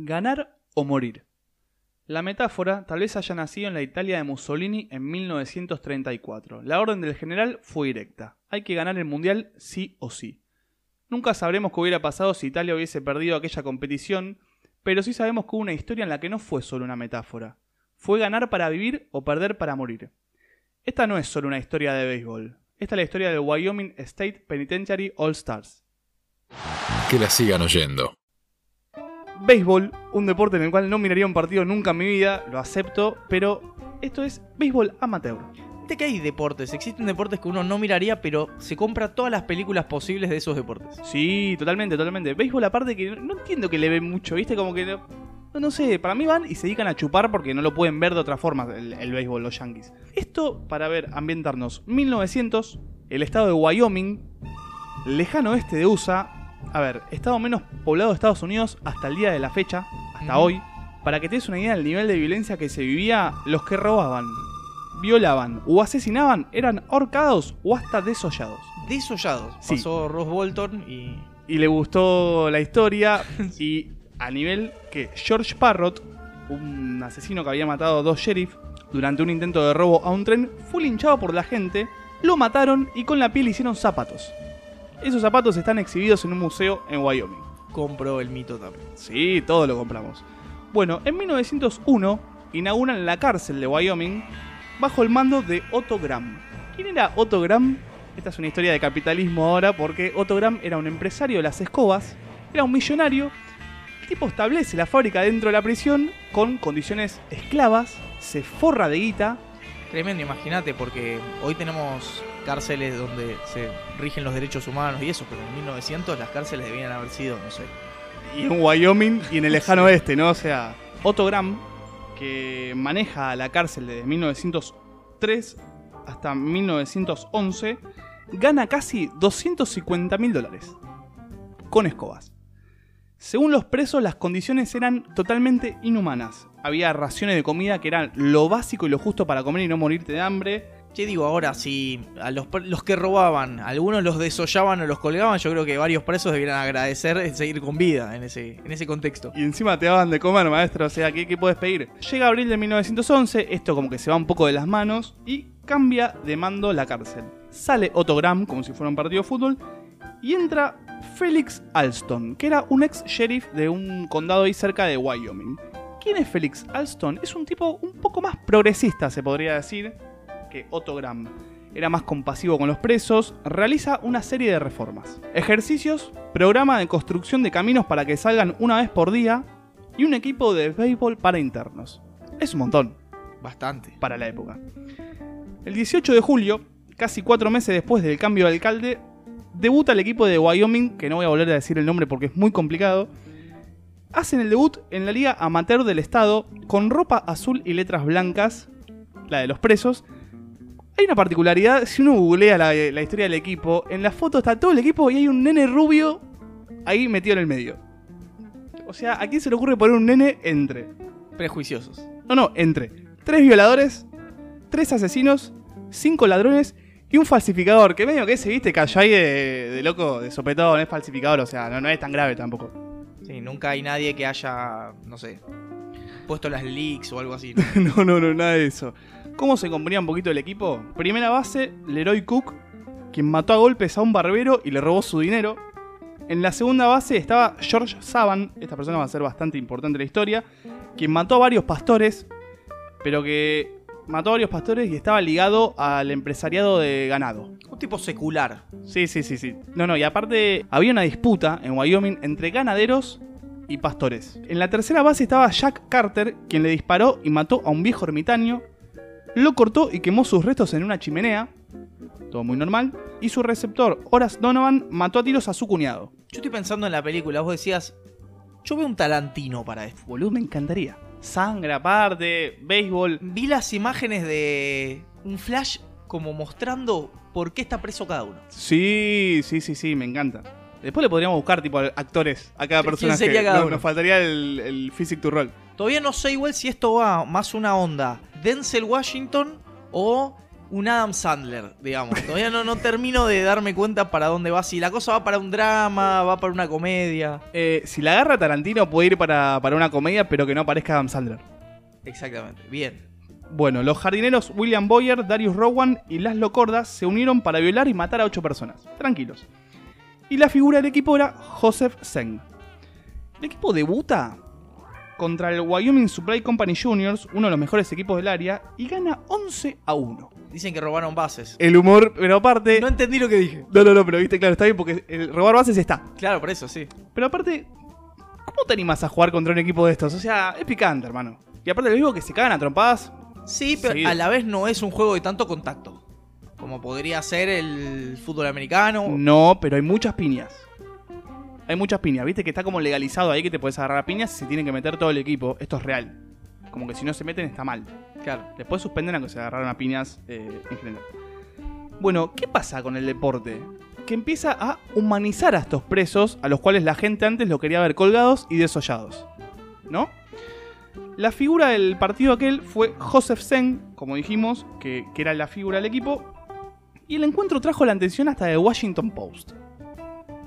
Ganar o morir. La metáfora tal vez haya nacido en la Italia de Mussolini en 1934. La orden del general fue directa. Hay que ganar el mundial sí o sí. Nunca sabremos qué hubiera pasado si Italia hubiese perdido aquella competición, pero sí sabemos que hubo una historia en la que no fue solo una metáfora. Fue ganar para vivir o perder para morir. Esta no es solo una historia de béisbol. Esta es la historia del Wyoming State Penitentiary All Stars. Que la sigan oyendo. Béisbol, un deporte en el cual no miraría un partido nunca en mi vida, lo acepto, pero esto es béisbol amateur. Viste que hay deportes, existen deportes que uno no miraría, pero se compra todas las películas posibles de esos deportes. Sí, totalmente, totalmente. Béisbol aparte que no entiendo que le ven mucho, ¿viste? Como que no, no sé, para mí van y se dedican a chupar porque no lo pueden ver de otra forma el, el béisbol, los yankees. Esto para ver, ambientarnos. 1900, el estado de Wyoming, lejano oeste de USA, a ver, estado menos poblado de Estados Unidos hasta el día de la fecha, hasta hoy. Para que te des una idea del nivel de violencia que se vivía, los que robaban, violaban o asesinaban eran ahorcados o hasta desollados. Desollados. Sí. Pasó Ross Bolton y. y le gustó la historia y a nivel que George Parrott, un asesino que había matado a dos sheriff durante un intento de robo a un tren, fue linchado por la gente, lo mataron y con la piel hicieron zapatos. Esos zapatos están exhibidos en un museo en Wyoming. compró el mito también. Sí, todo lo compramos. Bueno, en 1901 inauguran la cárcel de Wyoming bajo el mando de Otto Graham. ¿Quién era Otto Graham? Esta es una historia de capitalismo ahora porque Otto Graham era un empresario de las escobas, era un millonario. El tipo establece la fábrica dentro de la prisión con condiciones esclavas, se forra de guita. Tremendo, imagínate, porque hoy tenemos cárceles donde se rigen los derechos humanos y eso, pero en 1900 las cárceles debían haber sido, no sé. y en Wyoming y en el lejano oeste, ¿no? O sea, Otto Graham, que maneja la cárcel desde 1903 hasta 1911, gana casi 250 mil dólares con escobas. Según los presos, las condiciones eran totalmente inhumanas. Había raciones de comida que eran lo básico y lo justo para comer y no morirte de hambre. Che, digo, ahora, si a los, los que robaban, algunos los desollaban o los colgaban, yo creo que varios presos debieran agradecer seguir con vida en ese, en ese contexto. Y encima te daban de comer, maestro. O sea, ¿qué, qué puedes pedir? Llega abril de 1911, esto como que se va un poco de las manos y cambia de mando la cárcel. Sale Otto Graham, como si fuera un partido de fútbol, y entra Felix Alston, que era un ex sheriff de un condado ahí cerca de Wyoming. ¿Quién es Felix Alston? Es un tipo un poco más progresista, se podría decir, que Otto Graham. Era más compasivo con los presos, realiza una serie de reformas. Ejercicios, programa de construcción de caminos para que salgan una vez por día y un equipo de béisbol para internos. Es un montón Bastante. para la época. El 18 de julio, casi cuatro meses después del cambio de alcalde, debuta el equipo de Wyoming, que no voy a volver a decir el nombre porque es muy complicado. Hacen el debut en la liga amateur del estado con ropa azul y letras blancas, la de los presos. Hay una particularidad, si uno googlea la, la historia del equipo, en la foto está todo el equipo y hay un nene rubio ahí metido en el medio. O sea, ¿a quién se le ocurre poner un nene entre? Prejuiciosos. No, no, entre tres violadores, tres asesinos, cinco ladrones y un falsificador. Que medio que ese, viste, cayó ahí de, de loco, de sopetón, no es falsificador, o sea, no, no es tan grave tampoco. Sí, nunca hay nadie que haya, no sé, puesto las leaks o algo así. ¿no? no, no, no, nada de eso. ¿Cómo se componía un poquito el equipo? Primera base, Leroy Cook, quien mató a golpes a un barbero y le robó su dinero. En la segunda base estaba George Saban, esta persona va a ser bastante importante en la historia, quien mató a varios pastores, pero que mató a varios pastores y estaba ligado al empresariado de ganado. Un tipo secular. Sí, sí, sí, sí. No, no, y aparte había una disputa en Wyoming entre ganaderos y pastores. En la tercera base estaba Jack Carter, quien le disparó y mató a un viejo ermitaño, lo cortó y quemó sus restos en una chimenea, todo muy normal, y su receptor, Horace Donovan, mató a tiros a su cuñado. Yo estoy pensando en la película, vos decías, yo veo un Tarantino para esto. Boludo, me encantaría. Sangre aparte, béisbol. Vi las imágenes de un flash como mostrando por qué está preso cada uno. Sí, sí, sí, sí, me encanta. Después le podríamos buscar tipo actores a cada ¿Quién persona. sería cada uno? Nos faltaría el, el physic to roll. Todavía no sé igual si esto va más una onda Denzel Washington o un Adam Sandler, digamos. Todavía no, no termino de darme cuenta para dónde va. Si la cosa va para un drama, va para una comedia. Eh, si la agarra Tarantino puede ir para, para una comedia, pero que no parezca Adam Sandler. Exactamente, bien. Bueno, los jardineros William Boyer, Darius Rowan y Laszlo Cordas se unieron para violar y matar a ocho personas. Tranquilos. Y la figura del equipo era Joseph Zeng. El equipo debuta contra el Wyoming Supply Company Juniors, uno de los mejores equipos del área, y gana 11 a 1. Dicen que robaron bases. El humor, pero aparte... No entendí lo que dije. No, no, no, pero viste, claro, está bien porque el robar bases está. Claro, por eso, sí. Pero aparte, ¿cómo te animas a jugar contra un equipo de estos? O sea, es picante, hermano. Y aparte, lo digo que se cagan a trompadas. Sí, pero Seguido. a la vez no es un juego de tanto contacto. Como podría ser el fútbol americano. No, pero hay muchas piñas. Hay muchas piñas, viste que está como legalizado ahí que te puedes agarrar a piñas y se tiene que meter todo el equipo. Esto es real. Como que si no se meten está mal. Claro. Después suspenden a que se agarraron a piñas eh, en general. Bueno, ¿qué pasa con el deporte? Que empieza a humanizar a estos presos a los cuales la gente antes lo quería ver colgados y desollados. ¿No? La figura del partido aquel fue Joseph Zeng, como dijimos, que, que era la figura del equipo. Y el encuentro trajo la atención hasta el Washington Post,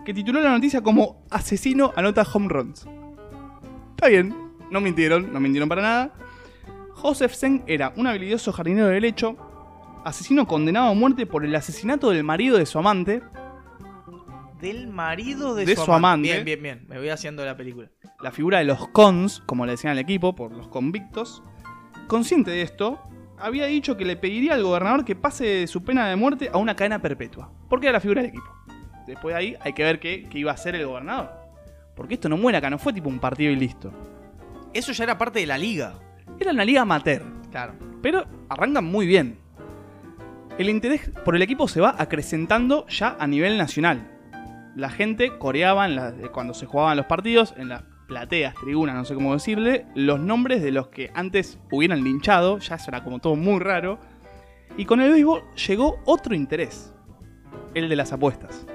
que tituló la noticia como Asesino anota home runs. Está bien, no mintieron, no mintieron para nada. Joseph Zeng era un habilidoso jardinero de derecho, asesino condenado a muerte por el asesinato del marido de su amante, Del marido de, De su, su amante. Bien, bien, bien. Me voy haciendo la película. la figura de los cons, como le decían al equipo, por los convictos. Consciente de esto, había dicho que le pediría al gobernador que pase su pena de muerte a una cadena perpetua, porque era la figura del equipo. Después de ahí hay que ver qué, qué iba a hacer el gobernador. Porque esto no muere acá, no fue tipo un partido y listo. Eso ya era parte de la liga. Era una liga amateur. Claro. pero arrancan muy bien. El interés por el equipo se va acrecentando ya a nivel nacional. La gente coreaba en la- cuando se jugaban los partidos, en las plateas, tribunas, no sé cómo decirle, los nombres de los que antes hubieran linchado, ya eso era como todo muy raro. Y con el béisbol llegó otro interés, el de las apuestas.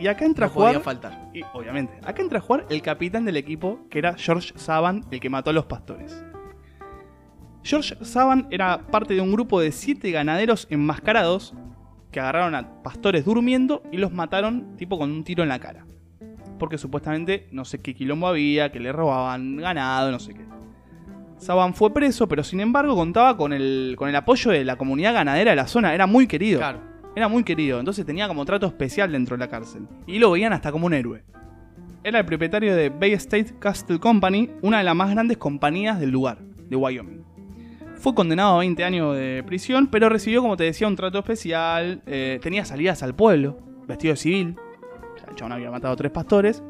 Y acá entra No a jugar, podía faltar. y obviamente, acá entra a jugar el capitán del equipo, que era George Saban, el que mató a los pastores. George Saban era parte de un grupo de siete ganaderos enmascarados que agarraron a pastores durmiendo y los mataron tipo con un tiro en la cara. Porque supuestamente no sé qué quilombo había, que le robaban ganado, no sé qué. Saban fue preso, pero sin embargo contaba con el, con el apoyo de la comunidad ganadera de la zona. Era muy querido. Claro. Era muy querido, entonces tenía como trato especial dentro de la cárcel. Y lo veían hasta como un héroe. Era el propietario de Bay State Castle Company, una de las más grandes compañías del lugar, de Wyoming. Fue condenado a 20 años de prisión, pero recibió, como te decía, un trato especial. eh, tenía salidas al pueblo, vestido de civil. El chabón había matado a tres pastores,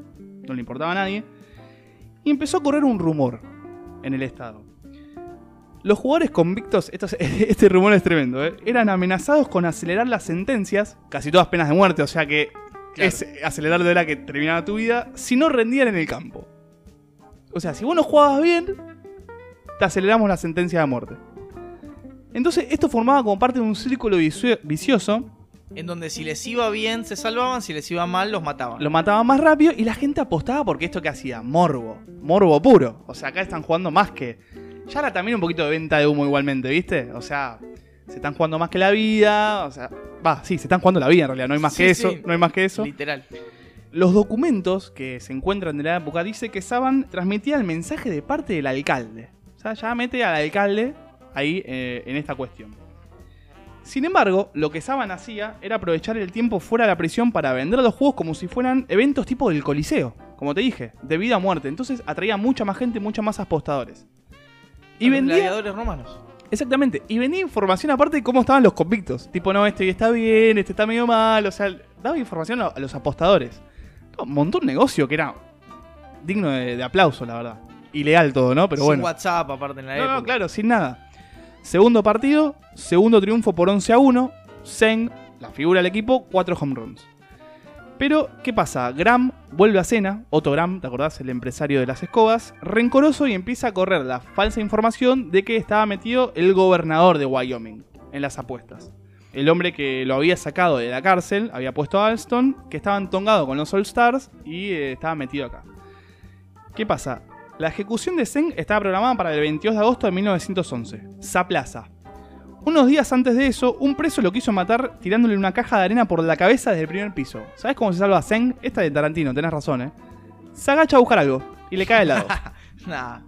no le importaba a nadie. Y empezó a correr un rumor en el estado. Los jugadores convictos, esto es- este rumor es tremendo, ¿eh? eran amenazados con acelerar las sentencias, casi todas penas de muerte, o sea que Claro. es acelerar de la que terminaba tu vida, si no rendían en el campo. O sea, si vos no jugabas bien, te aceleramos la sentencia de muerte. Entonces, esto formaba como parte de un círculo vicio- vicioso, En donde si les iba bien se salvaban, si les iba mal los mataban. lo mataban más rápido y la gente apostaba porque esto que hacía, morbo, morbo puro. O sea, acá están jugando más que. Ya era también un poquito de venta de humo igualmente, ¿viste? O sea, se están jugando más que la vida. O sea, va, sí, se están jugando la vida en realidad, no hay más Sí, que eso, no hay más que eso. Literal. Los documentos que se encuentran de la época dice que Saban transmitía el mensaje de parte del alcalde. O sea, ya mete al alcalde ahí eh, en esta cuestión. Sin embargo, lo que Saban hacía era aprovechar el tiempo fuera de la prisión para vender los juegos como si fueran eventos tipo del Coliseo. Como te dije, de vida a muerte. Entonces atraía mucha más gente, muchos más apostadores. Y Los vendía. gladiadores romanos. Exactamente. Y venía información aparte de cómo estaban los convictos. Tipo, no, este está bien, este está medio mal. O sea, daba información a a los apostadores. No, montó un negocio que era digno de, de aplauso, la verdad. Ilegal todo, ¿no? Pero Sin bueno. WhatsApp aparte en la No, época. no, claro, sin nada. Segundo partido, segundo triunfo por 11 a 1. Zen, la figura del equipo, 4 home runs. Pero, ¿qué pasa? Graham vuelve a cena, Otto Graham, ¿te acordás? El empresario de las escobas, rencoroso y empieza a correr la falsa información de que estaba metido el gobernador de Wyoming en las apuestas. El hombre que lo había sacado de la cárcel había puesto a Alston, que estaba entongado con los All Stars y eh, estaba metido acá. ¿Qué pasa? La ejecución de Zeng estaba programada para el 22 de agosto de 1911. Sa Plaza. Unos días antes de eso, un preso lo quiso matar tirándole una caja de arena por la cabeza desde el primer piso. ¿Sabes cómo se salva Zeng? Esta de Tarantino, tenés razón, ¿eh? Se agacha a buscar algo y le cae al lado. Nah.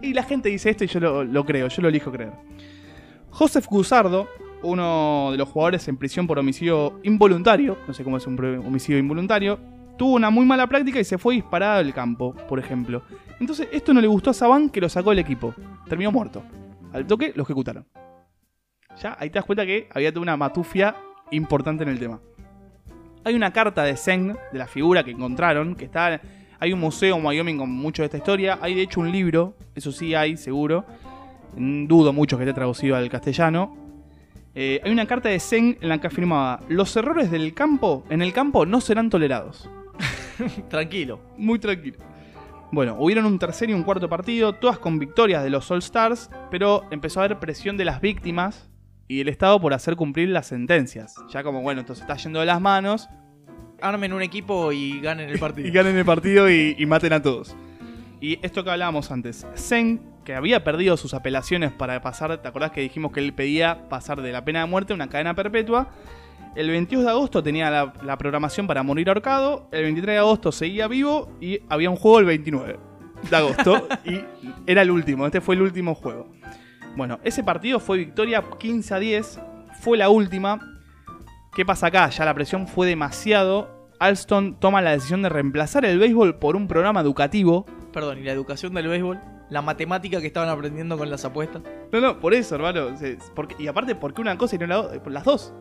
y la gente dice esto y yo lo, lo creo, yo lo elijo creer. Joseph Guzardo, uno de los jugadores en prisión por homicidio involuntario, no sé cómo es un homicidio involuntario, tuvo una muy mala práctica y se fue disparado del campo, por ejemplo. Entonces esto no le gustó a Saban que lo sacó del equipo. Terminó muerto. Al toque lo ejecutaron. Ya ahí te das cuenta que había toda una matufia importante en el tema. Hay una carta de Zeng, de la figura que encontraron, que está... Hay un museo en Wyoming con mucho de esta historia. Hay de hecho un libro, eso sí hay, seguro. Dudo mucho que esté traducido al castellano. Eh, hay una carta de Zeng en la que afirmaba: Los errores del campo, en el campo, no serán tolerados. Tranquilo. Muy tranquilo. Bueno, hubieron un tercer y un cuarto partido, todas con victorias de los All Stars, pero empezó a haber presión de las víctimas y el Estado por hacer cumplir las sentencias. Ya como, bueno, esto se está yendo de las manos, Armen un equipo y ganen el partido. y ganen el partido y, y maten a todos. Y esto que hablábamos antes, Zeng, que había perdido sus apelaciones para pasar, ¿te acordás que dijimos que él pedía pasar de la pena de muerte a una cadena perpetua? El 22 de agosto tenía la, la programación para morir ahorcado, el 23 de agosto seguía vivo y había un juego el 29 de agosto y era el último, este fue el último juego. Bueno, ese partido fue victoria 15 a 10, fue la última. ¿Qué pasa acá? Ya la presión fue demasiado. Alston toma la decisión de reemplazar el béisbol por un programa educativo. Perdón, y la educación del béisbol, la matemática que estaban aprendiendo con las apuestas. No, no, por eso, hermano. Y aparte, ¿por qué una cosa y no la otra? Por las dos.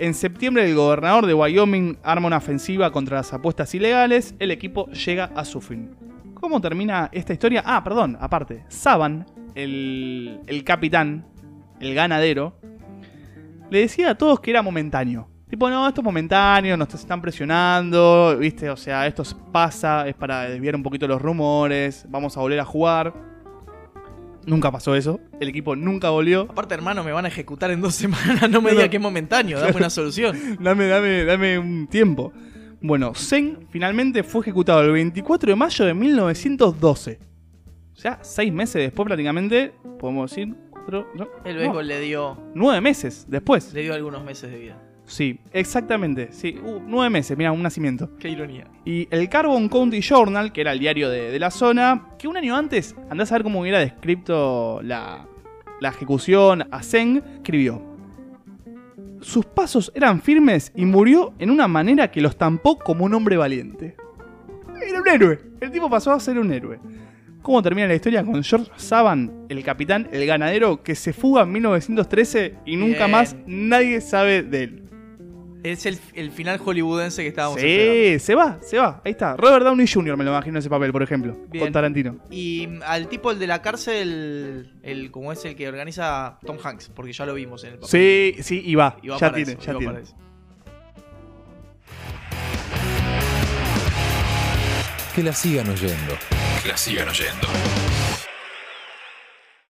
En septiembre, el gobernador de Wyoming arma una ofensiva contra las apuestas ilegales. El equipo llega a su fin. ¿Cómo termina esta historia? Ah, perdón, aparte. Saban, el, el capitán, el ganadero, le decía a todos que era momentáneo. Tipo, no, esto es momentáneo, nos están presionando, ¿viste? O sea, esto pasa, es para desviar un poquito los rumores, vamos a volver a jugar. Nunca pasó eso, el equipo nunca volvió. Aparte, hermano, me van a ejecutar en dos semanas. No me No, diga no. que es momentáneo, dame una solución. Dame, dame, dame un tiempo. Bueno, Zen finalmente fue ejecutado el 24 de mayo de 1912. O sea, seis meses después prácticamente, podemos decir, cuatro, no, El béisbol le dio nueve meses después. le dio algunos meses de vida. Sí, exactamente, sí, uh, nueve meses, mira, un nacimiento. Qué ironía. Y el Carbon County Journal, que era el diario de, de la zona, que un año antes, andás a ver cómo hubiera descrito la, la ejecución a Zeng, escribió. Sus pasos eran firmes y murió en una manera que los tampó como un hombre valiente. Era un héroe. El tipo pasó a ser un héroe. ¿Cómo termina la historia? Con George Saban, el capitán, el ganadero, que se fuga en 1913 y nunca Bien. más nadie sabe de él. Es el, el final hollywoodense que estábamos esperando. Sí, se va, se va. Ahí está. Robert Downey Jr. me lo imagino en ese papel, por ejemplo. Bien. Con Tarantino. Y mm, al tipo el de la cárcel, el como es el que organiza Tom Hanks, porque ya lo vimos en el papel. Sí, sí, y va. Y va ya para tiene, eso, ya tiene. para eso. Que la sigan oyendo. Que la sigan oyendo.